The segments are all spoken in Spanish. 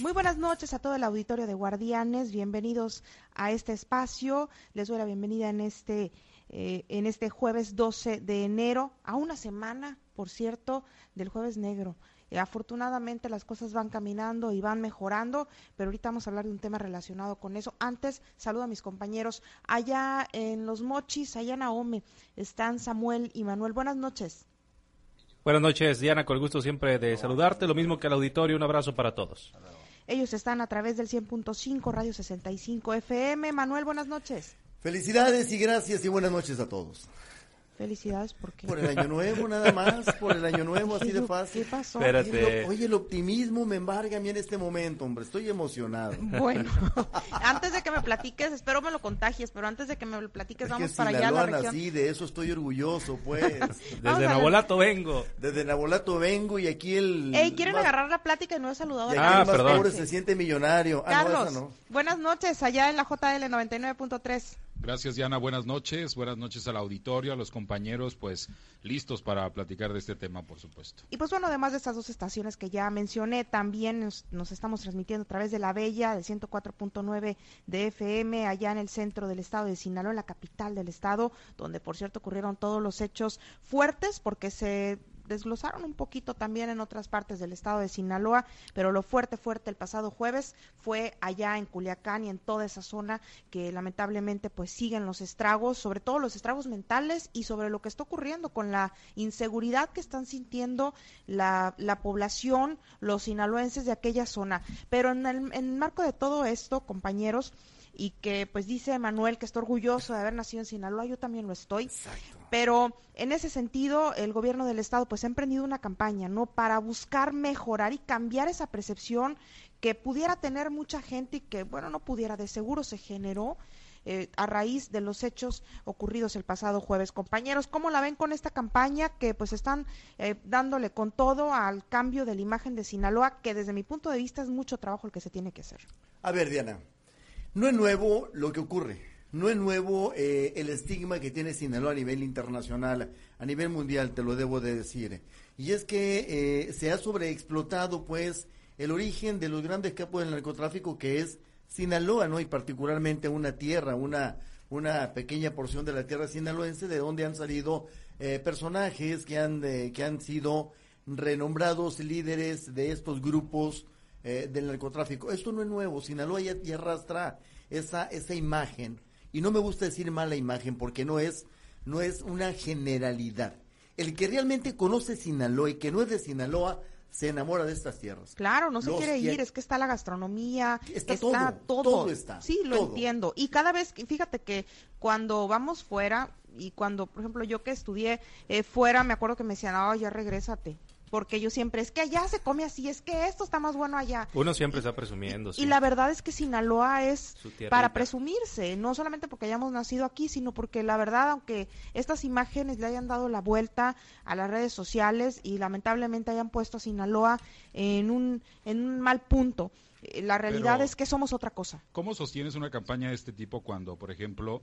Muy buenas noches a todo el auditorio de Guardianes. Bienvenidos a este espacio. Les doy la bienvenida en este eh, en este jueves 12 de enero, a una semana, por cierto, del jueves negro. Eh, afortunadamente las cosas van caminando y van mejorando, pero ahorita vamos a hablar de un tema relacionado con eso. Antes, saludo a mis compañeros. Allá en Los Mochis, allá en Ahome, están Samuel y Manuel. Buenas noches. Buenas noches, Diana, con el gusto siempre de saludarte. Lo mismo que al auditorio, un abrazo para todos. Ellos están a través del 100.5 Radio 65 FM. Manuel, buenas noches. Felicidades y gracias y buenas noches a todos. Felicidades porque por el año nuevo nada más, por el año nuevo así de fácil. ¿Qué pasó? Espérate. Oye, el optimismo me embarga a mí en este momento, hombre, estoy emocionado. Bueno, antes de que me platiques, espero me lo contagies, pero antes de que me lo platiques Es vamos que para allá a la región. nací, de eso estoy orgulloso, pues. Desde. Nabolato vengo. Desde Nabolato vengo y aquí el Ey, quieren más- agarrar la plática y no he saludado y Ah, el más perdón. pobre se siente millonario. Ah, no, Carlos, esa no. buenas noches allá en la JL 99.3. Gracias, Diana. Buenas noches. Buenas noches al auditorio, a los compañeros, pues listos para platicar de este tema, por supuesto. Y pues bueno, además de estas dos estaciones que ya mencioné, también nos, estamos transmitiendo a través de La Bella, del 104.9 de FM, allá en el centro del estado de Sinaloa, en la capital del estado, donde por cierto ocurrieron todos los hechos fuertes, porque se desglosaron un poquito también en otras partes del estado de Sinaloa, pero lo fuerte, fuerte el pasado jueves fue allá en Culiacán y en toda esa zona que lamentablemente pues siguen los estragos, sobre todo los estragos mentales y sobre lo que está ocurriendo con la inseguridad que están sintiendo la, la población, los sinaloenses de aquella zona. Pero en el, en marco de todo esto, compañeros, y que pues dice Manuel que está orgulloso de haber nacido en Sinaloa, yo también lo estoy. Pero en ese sentido, el gobierno del estado pues ha emprendido una campaña, ¿no? Para buscar mejorar y cambiar esa percepción que pudiera tener mucha gente y que, bueno, no pudiera, de seguro se generó eh, a raíz de los hechos ocurridos el pasado jueves. Compañeros, ¿cómo la ven con esta campaña que pues están eh, dándole con todo al cambio de la imagen de Sinaloa, que desde mi punto de vista es mucho trabajo el que se tiene que hacer? A ver, Diana, no es nuevo lo que ocurre. No es nuevo eh, el estigma que tiene Sinaloa a nivel internacional, a nivel mundial, te lo debo de decir. Y es que eh, se ha sobreexplotado, pues, el origen de los grandes capos del narcotráfico que es Sinaloa, ¿no? Y particularmente una tierra, una, una pequeña porción de la tierra sinaloense de donde han salido eh, personajes que han, eh, que han sido renombrados líderes de estos grupos eh, del narcotráfico. Esto no es nuevo, Sinaloa ya, ya arrastra esa, esa imagen, y no me gusta decir mala imagen porque no es, no es una generalidad. El que realmente conoce Sinaloa y que no es de Sinaloa, se enamora de estas tierras. Claro, no se Los quiere ir, es que está la gastronomía, Está está, todo, todo, todo está, Sí, lo todo. entiendo. Y cada vez, fíjate que cuando vamos fuera y cuando, por ejemplo, yo que estudié eh, fuera, me acuerdo que me decían, ah, ya regrésate. Porque yo siempre, es que allá se come así, es que esto está más bueno allá. Uno siempre está presumiendo. sí. Y la verdad es que Sinaloa es para presumirse, no solamente porque hayamos nacido aquí, sino porque la verdad, aunque estas imágenes le hayan dado la vuelta a las redes sociales y lamentablemente hayan puesto a Sinaloa en un, en un mal punto, eh, la realidad Pero- es que somos otra cosa. ¿Cómo sostienes una campaña de este tipo cuando, por ejemplo,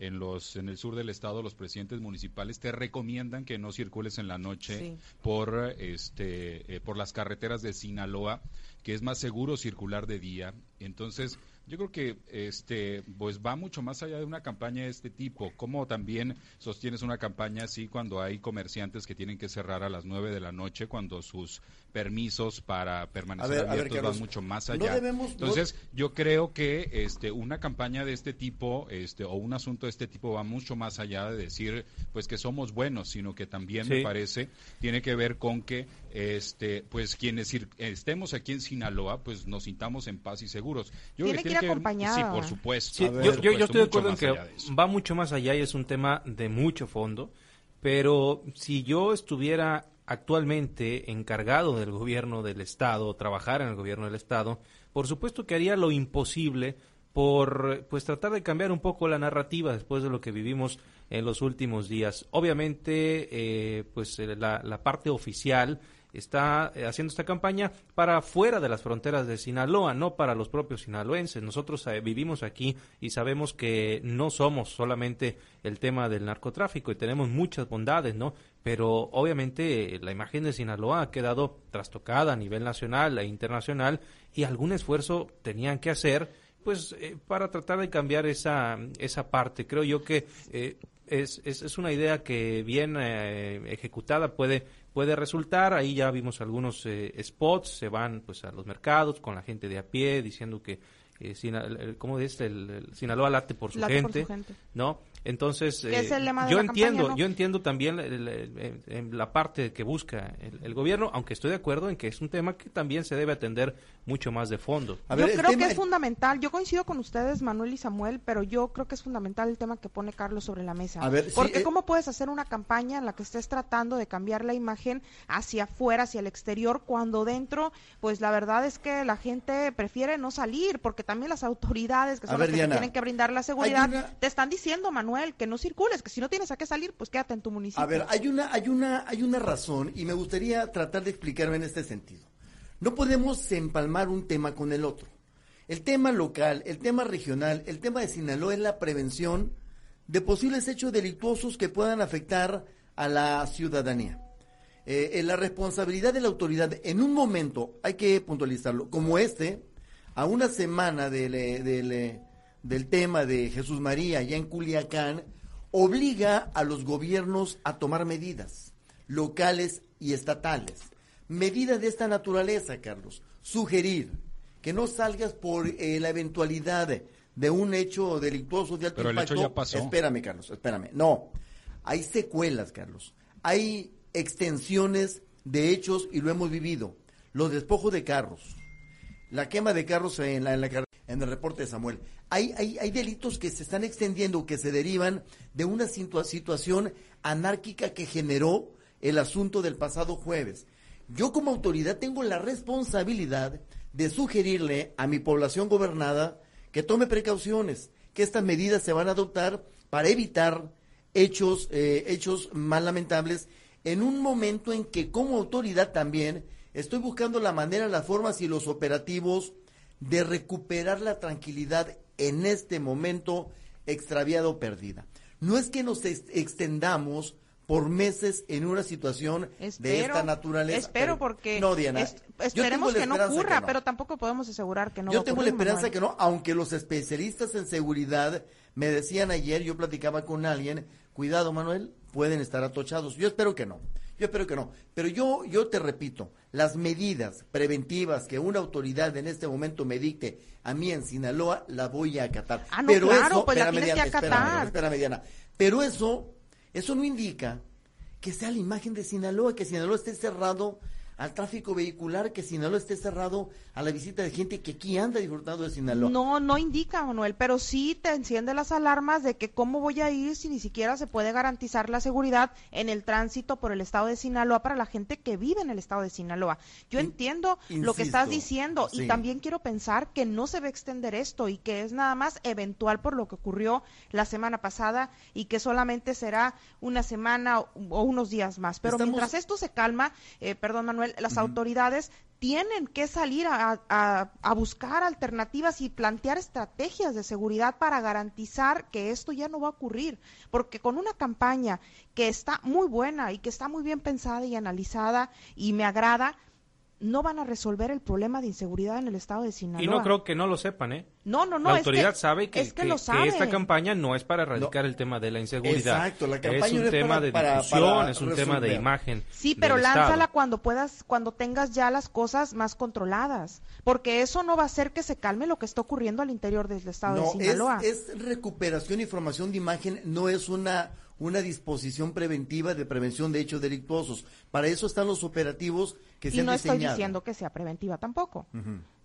en los en el sur del estado los presidentes municipales te recomiendan que no circules en la noche Sí. por este eh, por las carreteras de Sinaloa, que es más seguro circular de día? Entonces, yo creo que este pues va mucho más allá de una campaña de este tipo. ¿Cómo también sostienes una campaña así cuando hay comerciantes que tienen que cerrar a las 9 de la noche cuando sus permisos para permanecer ver, ver, abiertos Carlos, van mucho más no allá? no- Entonces, yo creo que este una campaña de este tipo este o un asunto de este tipo va mucho más allá de decir pues que somos buenos sino que también Sí. me parece tiene que ver con que este pues quienes estemos aquí en Sinaloa pues nos sintamos en paz y seguros yo Tiene creo que ir acompañado. sí por supuesto Sí, ver, yo, yo- estoy de acuerdo en que va mucho más allá y es un tema de mucho fondo, pero si yo estuviera actualmente encargado del gobierno del Estado, trabajar en el gobierno del Estado, por supuesto que haría lo imposible por pues tratar de cambiar un poco la narrativa después de lo que vivimos en los últimos días. Obviamente, eh, pues eh, la, parte oficial está eh, haciendo esta campaña para fuera de las fronteras de Sinaloa, no para los propios sinaloenses. Nosotros eh, vivimos aquí y sabemos que no somos solamente el tema del narcotráfico y tenemos muchas bondades, ¿no? Pero obviamente la imagen de Sinaloa ha quedado trastocada a nivel nacional e internacional y algún esfuerzo tenían que hacer pues eh, para tratar de cambiar esa, esa parte. Creo yo que es, es, una idea que bien ejecutada puede puede resultar. Ahí ya vimos algunos eh, spots, se van pues a los mercados con la gente de a pie diciendo que eh, ¿cómo es? El, Sinaloa late por su, gente, ¿no? Entonces, eh, yo entiendo, yo entiendo también la parte que busca el, gobierno, aunque estoy de acuerdo en que es un tema que también se debe atender mucho más de fondo. yo creo que es fundamental, yo coincido con ustedes, Manuel y Samuel, pero yo creo que es fundamental el tema que pone Carlos sobre la mesa. Porque eh, cómo puedes hacer una campaña en la que estés tratando de cambiar la imagen hacia afuera, hacia el exterior, cuando dentro, pues la verdad es que la gente prefiere no salir, porque también las autoridades que son las que tienen que brindar la seguridad, te están diciendo, Manuel, que no circules, que si no tienes a qué salir, pues quédate en tu municipio. A ver, hay una, hay una, hay una razón y me gustaría tratar de explicarme en este sentido. No podemos empalmar un tema con el otro. El tema local, el tema regional, el tema de Sinaloa es la prevención de posibles hechos delictuosos que puedan afectar a la ciudadanía. Eh, eh, la responsabilidad de la autoridad en un momento, hay que puntualizarlo, como este, a una semana del, eh, del, del tema de Jesús María ya en Culiacán obliga a los gobiernos a tomar medidas locales y estatales. Medidas de esta naturaleza, Carlos. Sugerir que no salgas por eh, la eventualidad de, un hecho delictuoso de alto Pero impacto. El hecho ya pasó. Espérame, Carlos, espérame. No. Hay secuelas, Carlos. Hay extensiones de hechos y lo hemos vivido. Los despojos de carros, la quema de carros en la, en la en el reporte de Samuel. Hay, hay, hay delitos que se están extendiendo, que se derivan de una situación anárquica que generó el asunto del pasado jueves. Yo como autoridad tengo la responsabilidad de sugerirle a mi población gobernada que tome precauciones, que estas medidas se van a adoptar para evitar hechos, eh, hechos más lamentables en un momento en que como autoridad también estoy buscando la manera, las formas y los operativos de recuperar la tranquilidad en este momento extraviada o perdida. No es que nos extendamos por meses en una situación de esta naturaleza. Espero porque no, Diana, esperemos que no ocurra, pero tampoco podemos asegurar que no. Yo tengo la esperanza que no, aunque los especialistas en seguridad me decían ayer, yo platicaba con alguien, cuidado Manuel, pueden estar atochados. Yo espero que no. Yo espero que no. Pero yo, yo te repito, las medidas preventivas que una autoridad en este momento me dicte a mí en Sinaloa, la voy a acatar. Ah, no, claro, pues la tienes que acatar. Espera, mediana. Pero eso, eso no indica que sea la imagen de Sinaloa, que Sinaloa esté cerrado al tráfico vehicular, que Sinaloa esté cerrado a la visita de gente que aquí anda disfrutando de Sinaloa. No, no indica, Manuel, pero sí te enciende las alarmas de que cómo voy a ir si ni siquiera se puede garantizar la seguridad en el tránsito por el estado de Sinaloa para la gente que vive en el estado de Sinaloa. Yo entiendo lo que estás diciendo y también quiero pensar que no se va a extender esto y que es nada más eventual por lo que ocurrió la semana pasada y que solamente será una semana o unos días más. Pero mientras esto se calma, eh, perdón Manuel, las autoridades tienen que salir a, buscar alternativas y plantear estrategias de seguridad para garantizar que esto ya no va a ocurrir. Porque con una campaña que está muy buena y que está muy bien pensada y analizada y me agrada, no van a resolver el problema de inseguridad en el estado de Sinaloa. Y no creo que no lo sepan, ¿eh? No, no, no. La autoridad sabe que, esta campaña no es para erradicar el tema de la inseguridad. Exacto, la campaña es un tema de difusión, es un tema de imagen. Sí, pero lánzala cuando puedas, cuando tengas ya las cosas más controladas, porque eso no va a hacer que se calme lo que está ocurriendo al interior del estado de Sinaloa. Es, es recuperación y formación de imagen, no es una una disposición preventiva de prevención de hechos delictuosos. Para eso están los operativos que se y no estoy diciendo que sea preventiva tampoco.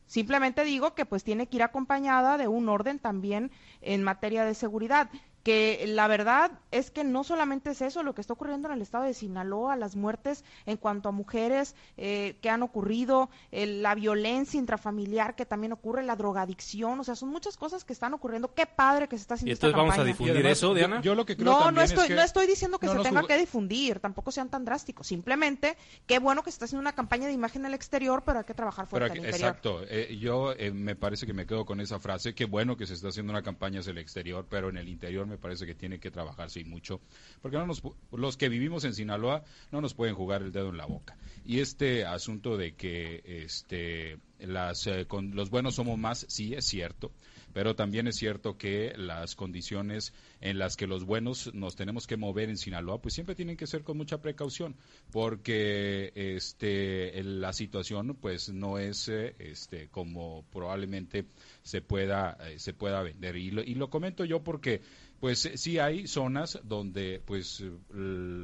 Simplemente digo que pues tiene que ir acompañada de un orden también en materia de seguridad. Que la verdad es que no solamente es eso lo que está ocurriendo en el estado de Sinaloa, las muertes en cuanto a mujeres eh, que han ocurrido, la violencia intrafamiliar que también ocurre, la drogadicción, o sea, son muchas cosas que están ocurriendo. Qué padre que se está haciendo ¿Y entonces vamos a difundir eso, Diana? Yo, lo que creo no, no estoy, es no estoy diciendo que se tenga que difundir, tampoco sean tan drásticos. Simplemente, qué bueno que se está haciendo una campaña de imagen al exterior, pero hay que trabajar fuerte en el interior. Exacto. Eh, yo eh, me parece que me quedo con esa frase. Qué bueno que se está haciendo una campaña hacia el exterior, pero en el interior me parece que tiene que trabajarse y mucho, porque no nos, los que vivimos en Sinaloa no nos pueden jugar el dedo en la boca. Y este asunto de que este, las, eh, con, los buenos somos más, sí es cierto pero también es cierto que las condiciones en las que los buenos nos tenemos que mover en Sinaloa, pues siempre tienen que ser con mucha precaución, porque este la situación pues no es eh, este como probablemente se pueda eh, se pueda vender. Y lo, y lo comento yo porque pues sí hay zonas donde pues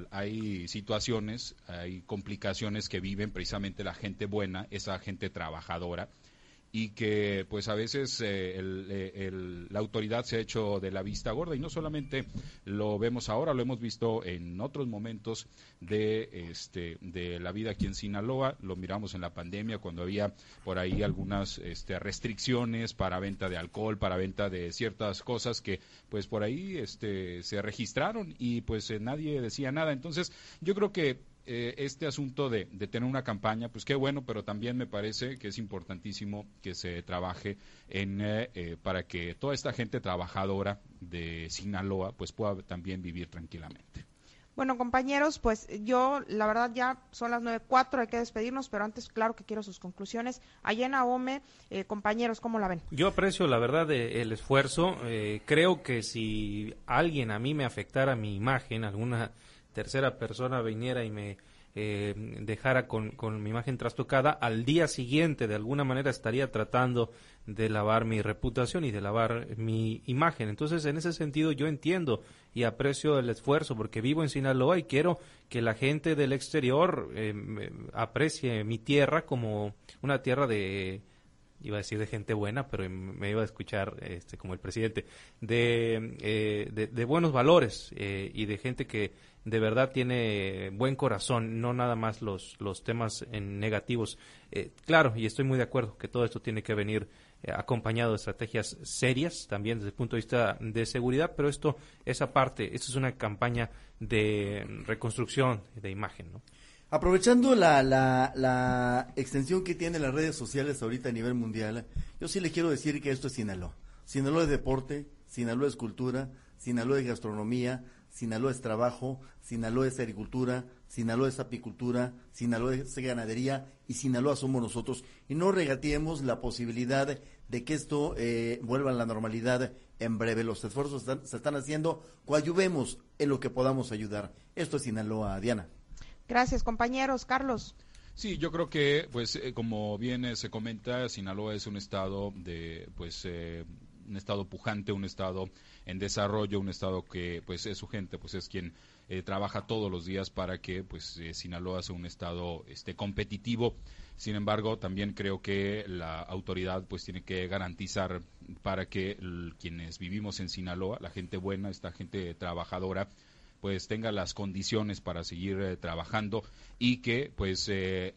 hay situaciones, hay complicaciones que viven precisamente la gente buena, esa gente trabajadora y que pues a veces eh, eh, la autoridad se ha hecho de la vista gorda y no solamente lo vemos ahora, lo hemos visto en otros momentos de este de la vida aquí en Sinaloa, lo miramos en la pandemia cuando había por ahí algunas este, restricciones para venta de alcohol, para venta de ciertas cosas que pues por ahí este se registraron y pues eh, nadie decía nada. Entonces, yo creo que eh, este asunto de, tener una campaña, pues qué bueno, pero también me parece que es importantísimo que se trabaje en, eh, eh, para que toda esta gente trabajadora de Sinaloa pues pueda también vivir tranquilamente. Bueno, compañeros, pues yo, la verdad, ya son las 9.04, hay que despedirnos, pero antes, claro que quiero sus conclusiones. Ayena Ome, compañeros, ¿cómo la ven? Yo aprecio, la verdad, el esfuerzo. creo que si alguien a mí me afectara mi imagen, alguna tercera persona viniera y me eh, dejara con, con, mi imagen trastocada, al día siguiente de alguna manera estaría tratando de lavar mi reputación y de lavar mi imagen. Entonces, en ese sentido, yo entiendo y aprecio el esfuerzo porque vivo en Sinaloa y quiero que la gente del exterior eh, aprecie mi tierra como una tierra de iba a decir de gente buena, pero me iba a escuchar este, como el presidente, de, eh, de, buenos valores eh, y de gente que de verdad tiene buen corazón, no nada más los, los temas en negativos. Eh, claro, y estoy muy de acuerdo que todo esto tiene que venir acompañado de estrategias serias, también desde el punto de vista de seguridad, pero esto es aparte, esto es una campaña de reconstrucción de imagen, ¿no? Aprovechando la, la, extensión que tienen las redes sociales ahorita a nivel mundial, yo sí le quiero decir que esto es Sinaloa. Sinaloa es deporte, Sinaloa es cultura, Sinaloa es gastronomía, Sinaloa es trabajo, Sinaloa es agricultura, Sinaloa es apicultura, Sinaloa es ganadería y Sinaloa somos nosotros. Y no regateemos la posibilidad de que esto eh, vuelva a la normalidad en breve. Los esfuerzos se están haciendo, coayuvemos en lo que podamos ayudar. Esto es Sinaloa, Diana. Gracias, compañeros. Carlos. Sí, yo creo que, pues, eh, como bien eh, se comenta, Sinaloa es un estado de, pues, eh, un estado pujante, un estado en desarrollo, un estado que, pues, es su gente, pues, es quien trabaja todos los días para que, pues, Sinaloa sea un estado, este, competitivo. Sin embargo, también creo que la autoridad, pues, tiene que garantizar para que quienes vivimos en Sinaloa, la gente buena, esta gente trabajadora, pues tenga las condiciones para seguir eh, trabajando y que pues eh,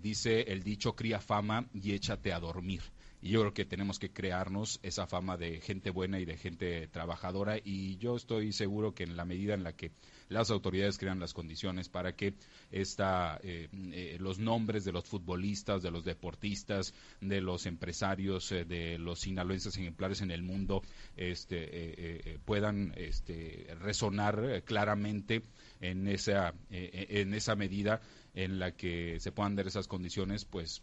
dice el dicho cría fama y échate a dormir. Y yo creo que tenemos que crearnos esa fama de gente buena y de gente trabajadora y yo estoy seguro que en la medida en la que las autoridades crean las condiciones para que esta, eh, eh, los nombres de los futbolistas, de los deportistas, de los empresarios, eh, de los sinaloenses ejemplares en el mundo este, puedan este, resonar claramente en esa, en esa medida en la que se puedan dar esas condiciones, pues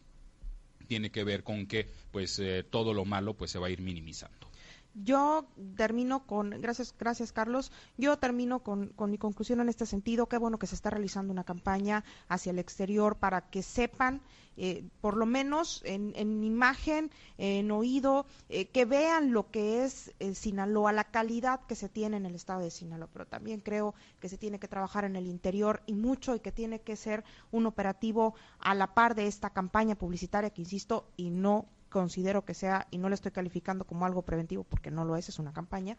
tiene que ver con que pues todo lo malo pues se va a ir minimizando. Yo termino con, gracias, gracias Carlos, yo termino con, con, mi conclusión en este sentido, qué bueno que se está realizando una campaña hacia el exterior para que sepan, eh, por lo menos en, en imagen, en oído, eh, que vean lo que es eh, Sinaloa, la calidad que se tiene en el estado de Sinaloa, pero también creo que se tiene que trabajar en el interior y mucho y que tiene que ser un operativo a la par de esta campaña publicitaria que, insisto, y no considero que sea, y no le estoy calificando como algo preventivo porque no lo es, es una campaña,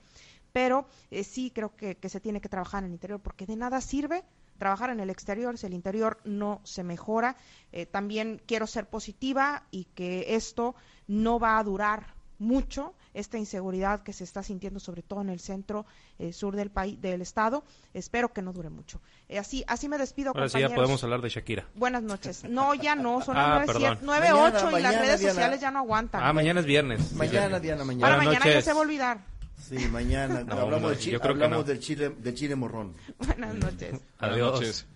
pero eh, sí creo que, que se tiene que trabajar en el interior porque de nada sirve trabajar en el exterior si el interior no se mejora. Eh, también quiero ser positiva y que esto no va a durar mucho esta inseguridad que se está sintiendo sobre todo en el centro eh, sur del país del estado espero que no dure mucho eh, así así me despido Ahora sí ya podemos hablar de Shakira. buenas noches no ya no son Ah, las. 9 Mañana, 8 y las redes Diana. sociales ya no aguantan Ah, mañana es viernes. sí, Mañana, cierto. Diana, para mañana. Buenas mañana ya se va a olvidar Sí, mañana. No, hablamos de chile, yo creo que hablamos no. del chile, del chile morrón. buenas noches Buenas Adiós. noches.